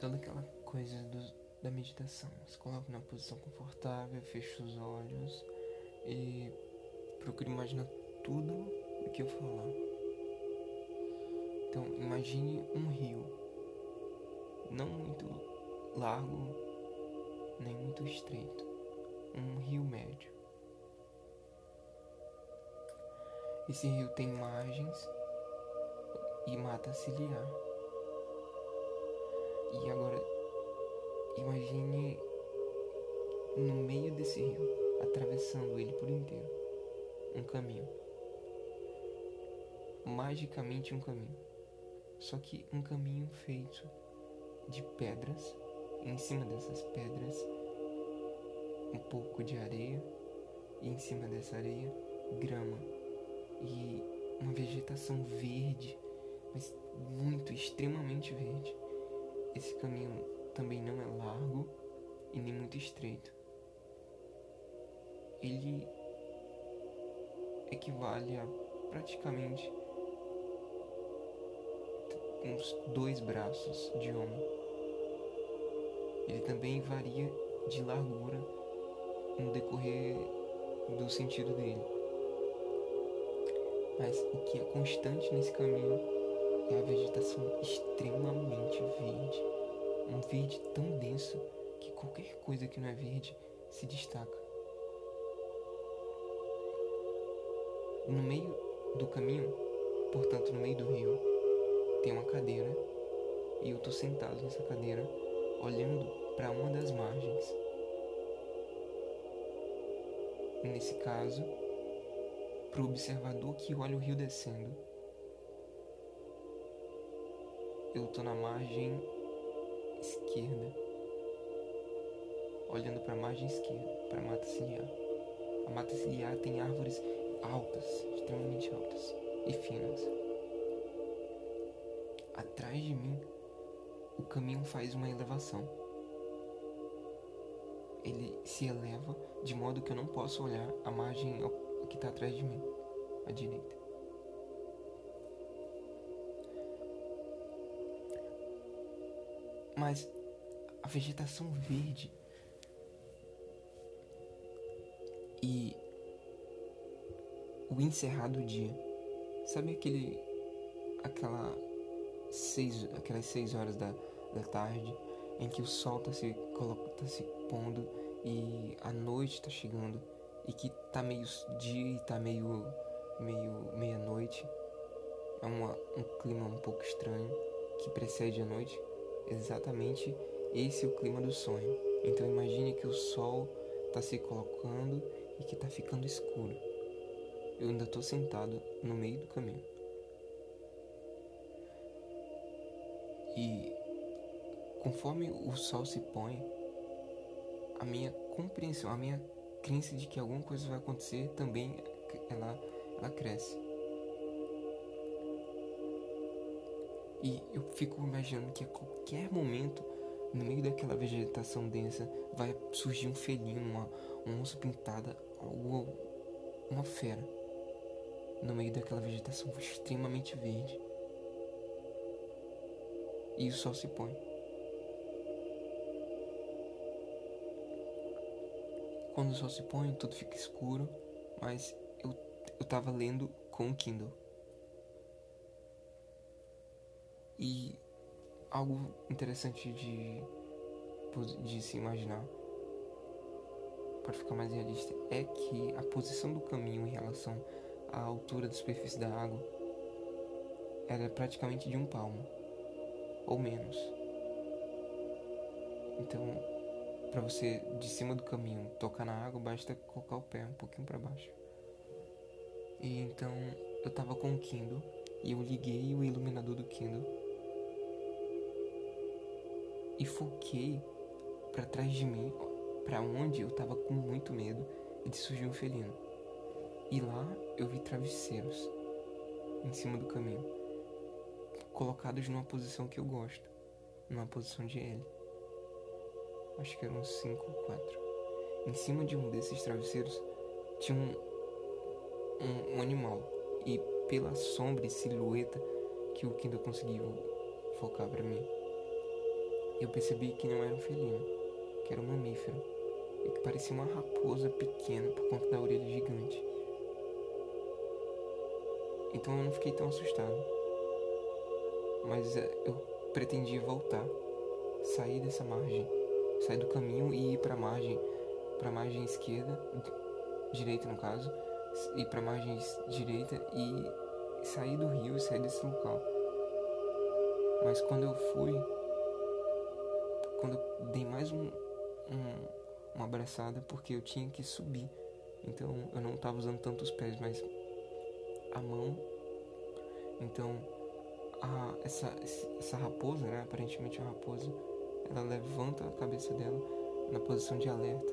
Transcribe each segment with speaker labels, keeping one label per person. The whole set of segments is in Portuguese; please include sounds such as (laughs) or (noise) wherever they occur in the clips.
Speaker 1: toda aquela coisa do, da meditação. Se coloca na posição confortável, fecha os olhos e procure imaginar tudo o que eu falar. Então, imagine um rio, não muito largo, nem muito estreito, um rio médio. Esse rio tem margens e mata ciliar. E agora imagine no meio desse rio, atravessando ele por inteiro, um caminho. Magicamente um caminho. Só que um caminho feito de pedras, em cima dessas pedras um pouco de areia e em cima dessa areia grama e uma vegetação verde, mas muito, extremamente verde. Esse caminho também não é largo e nem muito estreito. Ele equivale a praticamente uns dois braços de homem. Ele também varia de largura no decorrer do sentido dele. Mas o que é constante nesse caminho é a vegetação extremamente verde. Um verde tão denso que qualquer coisa que não é verde se destaca. No meio do caminho, portanto, no meio do rio, tem uma cadeira e eu tô sentado nessa cadeira olhando para uma das margens. Nesse caso, para o observador que olha o rio descendo, eu tô na margem esquerda, olhando para a margem esquerda, para a mata ciliar. A mata ciliar tem árvores altas, extremamente altas e finas. Atrás de mim, o caminho faz uma elevação. Ele se eleva de modo que eu não posso olhar a margem que está atrás de mim, à direita. Mas a vegetação verde e o encerrado dia. Sabe aquele aquela seis, aquelas seis horas da, da tarde em que o sol está se, tá se pondo e a noite está chegando e que tá meio dia e tá meio meio meia-noite. É uma, um clima um pouco estranho que precede a noite. Exatamente esse é o clima do sonho. Então imagine que o sol está se colocando e que está ficando escuro. Eu ainda estou sentado no meio do caminho. E conforme o sol se põe, a minha compreensão, a minha crença de que alguma coisa vai acontecer também ela, ela cresce. E eu fico imaginando que a qualquer momento, no meio daquela vegetação densa, vai surgir um felino, uma, uma onça pintada, algo, uma fera. No meio daquela vegetação extremamente verde. E o sol se põe. Quando o sol se põe, tudo fica escuro, mas eu, eu tava lendo com o Kindle. E algo interessante de, de se imaginar, para ficar mais realista, é que a posição do caminho em relação à altura da superfície da água era praticamente de um palmo, ou menos. Então, para você de cima do caminho tocar na água, basta colocar o pé um pouquinho para baixo. E então eu tava com o Kindle e eu liguei o iluminador do Kindle e foquei para trás de mim, para onde eu tava com muito medo de surgir um felino. E lá eu vi travesseiros em cima do caminho, colocados numa posição que eu gosto, numa posição de L acho que eram cinco ou quatro. Em cima de um desses travesseiros tinha um, um, um animal. E pela sombra e silhueta que o Kindle conseguiu focar para mim, eu percebi que não era um felino, que era um mamífero, e que parecia uma raposa pequena por conta da orelha gigante. Então eu não fiquei tão assustado. Mas eh, eu pretendia voltar, sair dessa margem, sair do caminho e ir para a margem, para a margem esquerda, direita no caso, ir para a margem direita e sair do rio e sair desse local. Mas quando eu fui, quando eu dei mais um, um, uma abraçada, porque eu tinha que subir, então eu não estava usando tanto os pés, mas a mão. Então a, essa, essa raposa, né, aparentemente a raposa, ela levanta a cabeça dela na posição de alerta,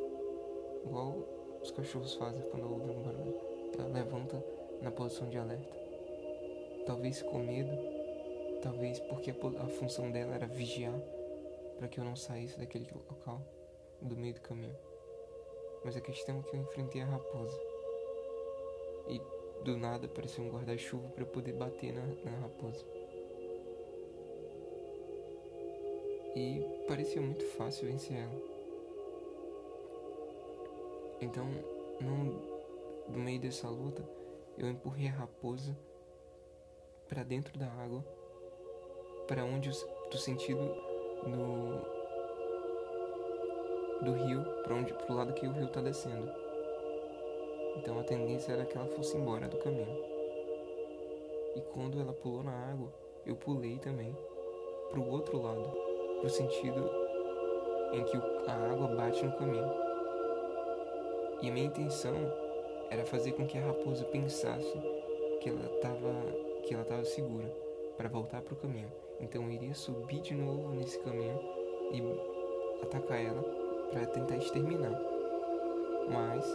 Speaker 1: igual os cachorros fazem quando ouvem um barulho. Ela levanta na posição de alerta. Talvez com medo, talvez porque a, a função dela era vigiar para que eu não saísse daquele local, do meio do caminho. Mas a questão é que eu enfrentei a raposa. E do nada apareceu um guarda-chuva para poder bater na, na raposa. E parecia muito fácil vencer ela. Então, no, no meio dessa luta, eu empurrei a raposa para dentro da água, para onde do sentido do do rio, para onde pro lado que o rio está descendo. Então a tendência era que ela fosse embora do caminho. E quando ela pulou na água, eu pulei também para o outro lado pro sentido em que a água bate no caminho. E a minha intenção era fazer com que a raposa pensasse que ela estava que ela estava segura para voltar para o caminho. Então eu iria subir de novo nesse caminho e atacar ela para tentar exterminar. Mas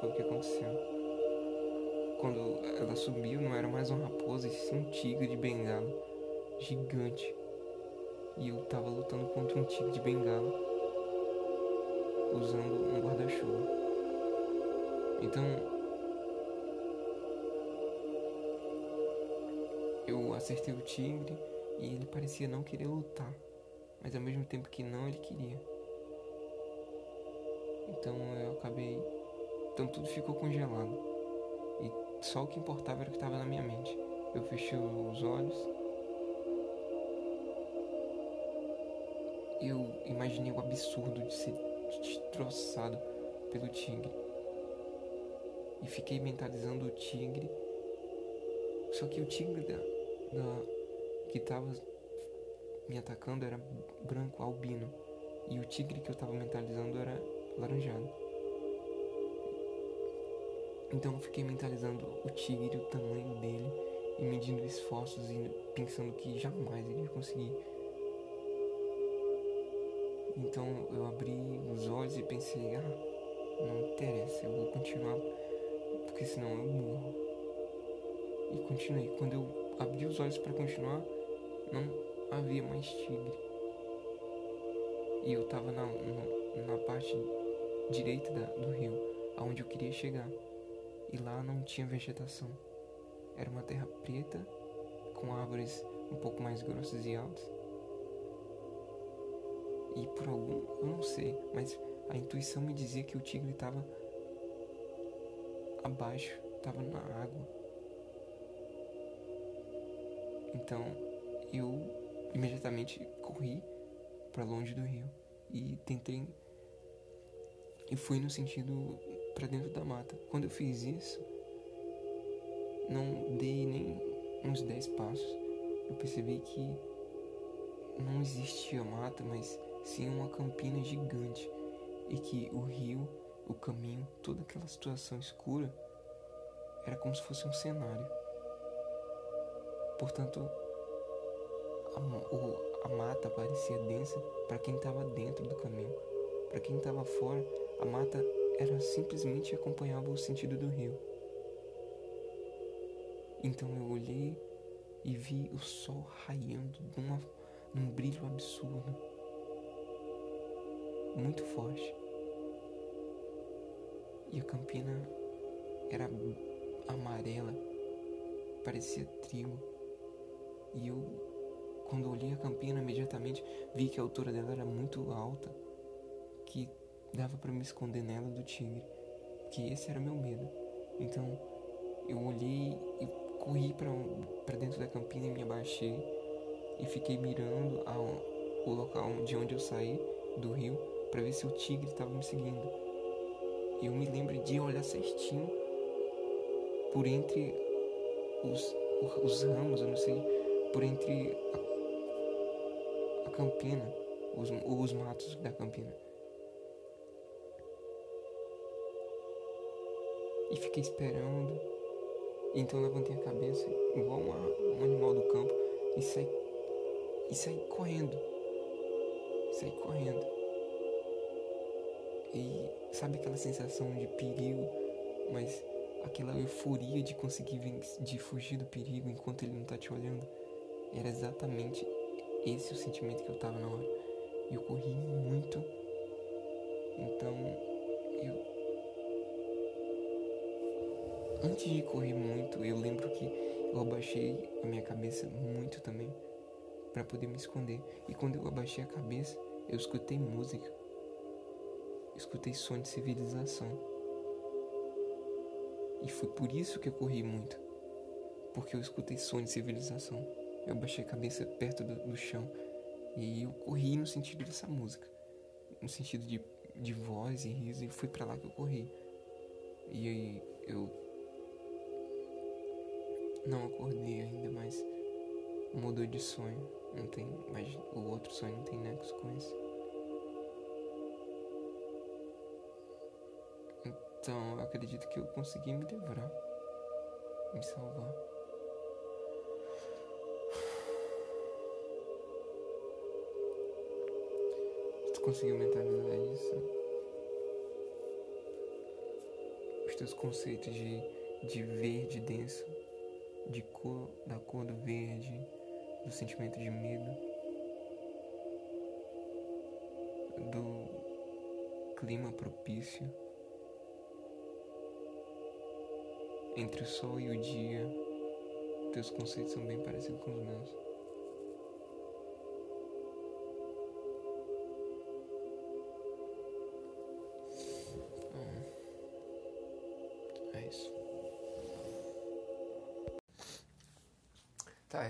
Speaker 1: foi o que aconteceu. Quando ela subiu, não era mais uma raposa, e sim um tigre de bengala gigante. E eu tava lutando contra um tigre de bengala usando um guarda-chuva. Então acertei o tigre e ele parecia não querer lutar, mas ao mesmo tempo que não, ele queria. Então eu acabei. Então tudo ficou congelado. E só o que importava era o que estava na minha mente. Eu fechei os olhos eu imaginei o absurdo de ser destroçado pelo tigre. E fiquei mentalizando o tigre. Só que o tigre da, que estava me atacando era branco, albino. E o tigre que eu estava mentalizando era laranjado. Então eu fiquei mentalizando o tigre, o tamanho dele, e medindo esforços e pensando que jamais ele ia conseguir então eu abri os olhos e pensei, ah, não interessa, eu vou continuar, porque senão eu morro. E continuei. Quando eu abri os olhos para continuar, não havia mais tigre. E eu estava na, na, na, parte direita da, do rio, aonde eu queria chegar. E lá não tinha vegetação. Era uma terra preta, com árvores um pouco mais grossas e altas e por algum, eu não sei, mas a intuição me dizia que o tigre estava abaixo, estava na água. Então eu imediatamente corri para longe do rio e tentei e fui no sentido para dentro da mata. Quando eu fiz isso, não dei nem uns 10 passos. Eu percebi que não existia mata, mas sim uma campina gigante e que o rio, o caminho, toda aquela situação escura era como se fosse um cenário. Portanto, a, a mata parecia densa para quem estava dentro do caminho. Para quem estava fora, a mata era simplesmente acompanhava o sentido do rio. Então eu olhei e vi o sol raiando numa, num brilho absurdo muito forte. E a campina era amarela, parecia trigo. E eu quando olhei a campina, imediatamente vi que a altura dela era muito alta, que dava para me esconder nela do tigre, que esse era meu medo. Então eu olhei e corri para dentro da campina e me abaixei e fiquei mirando o local de onde eu saí do rio para ver se o tigre estava me seguindo. Eu me lembro de olhar certinho por entre os, os ramos, eu não sei, por entre a, a campina, os, os matos da campina. E fiquei esperando. Então levantei a cabeça, igual uma, um animal do campo, e saí, e saí correndo. Saí correndo. E sabe aquela sensação de perigo, mas aquela euforia de conseguir de fugir do perigo enquanto ele não tá te olhando. Era exatamente esse o sentimento que eu tava na hora. E eu corri muito. Então, eu antes de correr muito, eu lembro que eu abaixei a minha cabeça muito também para poder me esconder. E quando eu abaixei a cabeça, eu escutei música. Eu escutei som de civilização. E foi por isso que eu corri muito. Porque eu escutei som de civilização. Eu abaixei a cabeça perto do, do chão. E eu corri no sentido dessa música. No sentido de, de voz e riso. E foi para lá que eu corri. E aí eu não acordei ainda, mas mudou de sonho. Não tem, mas o outro sonho não tem nexo com esse. Então eu acredito que eu consegui me livrar, me salvar. Conseguiu mentalizar isso? Os teus conceitos de, de verde denso de cor, da cor do verde, do sentimento de medo, do clima propício entre o sol e o dia. Teus conceitos são bem parecidos com os meus.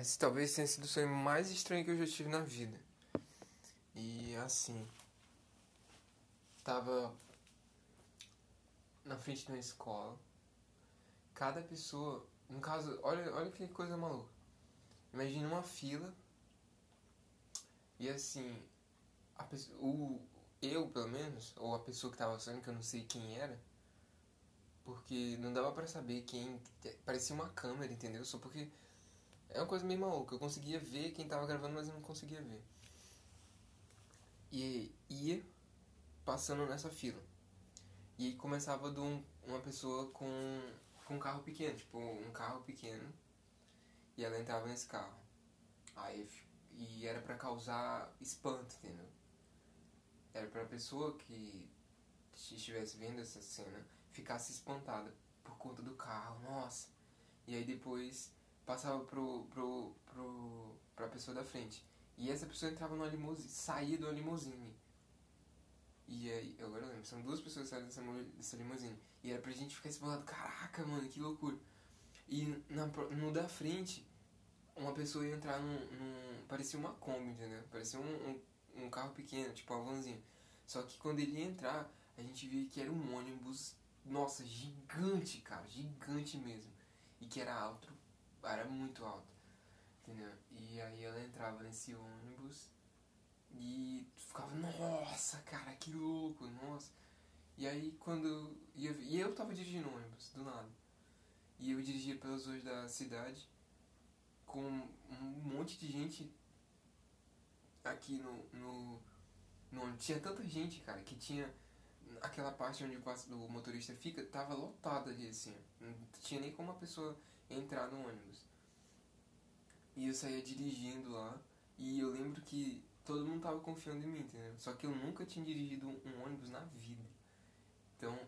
Speaker 1: Esse talvez tenha sido o sonho mais estranho que eu já tive na vida. E assim. Tava na frente de uma escola. Cada pessoa. No caso, olha, olha que coisa maluca. Imagina uma fila. E assim. A pessoa, o, eu, pelo menos, ou a pessoa que tava sonhando, que eu não sei quem era. Porque não dava para saber quem. Parecia uma câmera, entendeu? Só porque é uma coisa meio maluca. Eu conseguia ver quem tava gravando, mas eu não conseguia ver. E ia passando nessa fila. E começava de um, uma pessoa com, com um carro pequeno, tipo, um carro pequeno. E ela entrava nesse carro. Aí, e era para causar espanto, entendeu? Era pra pessoa que estivesse vendo essa cena ficasse espantada por conta do carro. Nossa! E aí depois passava pro, pro, pro, pra pessoa da frente. E essa pessoa entrava numa limusine, saía de uma limusine. E aí, agora eu lembro, são duas pessoas que saíram dessa, dessa. E era pra gente ficar espolado, caraca, mano, que loucura. E na, no da frente, uma pessoa ia entrar num, num parecia uma Kombi, entendeu? Parecia um, um, um, carro pequeno, tipo uma vanzinha. Só que quando ele ia entrar, a gente via que era um ônibus, nossa, gigante, cara, gigante mesmo. E que era alto era muito alto, entendeu? E aí ela entrava nesse ônibus e ficava, nossa, cara, que louco, nossa. E aí quando. Ia, e eu tava dirigindo ônibus, do nada. E eu dirigia pelas ruas da cidade com um monte de gente aqui no, no, no Tinha tanta gente, cara, que tinha. Aquela parte onde o motorista fica, tava lotada ali, assim. Não tinha nem como uma pessoa entrar no ônibus. E eu saía dirigindo lá. E eu lembro que todo mundo tava confiando em mim, entendeu? Só que eu nunca tinha dirigido um, ônibus na vida. Então,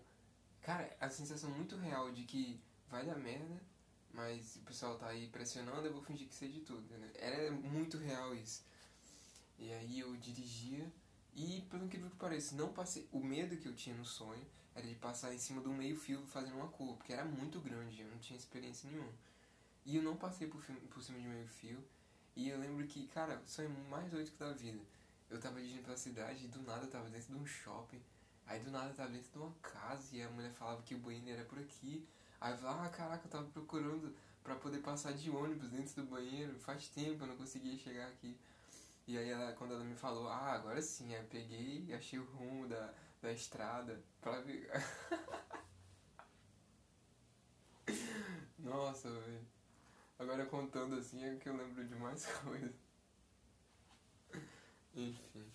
Speaker 1: cara, a sensação muito real de que vai dar merda, Mas o pessoal tá aí pressionando, eu vou fingir que sei de tudo, entendeu? Era muito real isso. E aí eu dirigia e, pelo que pareça, não passei. O medo que eu tinha no sonho era de passar em cima do meio fio fazendo uma curva, porque era muito grande, eu não tinha experiência nenhuma. E eu não passei por, por cima de meio fio. E eu lembro que, cara, sonho mais doido da vida. Eu tava dirigindo pela cidade e do nada eu tava dentro de um shopping. Aí do nada eu tava dentro de uma casa e a mulher falava que o banheiro era por aqui. Aí eu falava, ah, caraca, eu tava procurando pra poder passar de ônibus dentro do banheiro. Faz tempo eu não conseguia chegar aqui. E aí ela, quando ela me falou, ah, agora sim, eu peguei achei o rumo da, da estrada pra ver. (laughs) Nossa, velho. Agora contando assim é que eu lembro de mais (laughs) coisas. Enfim.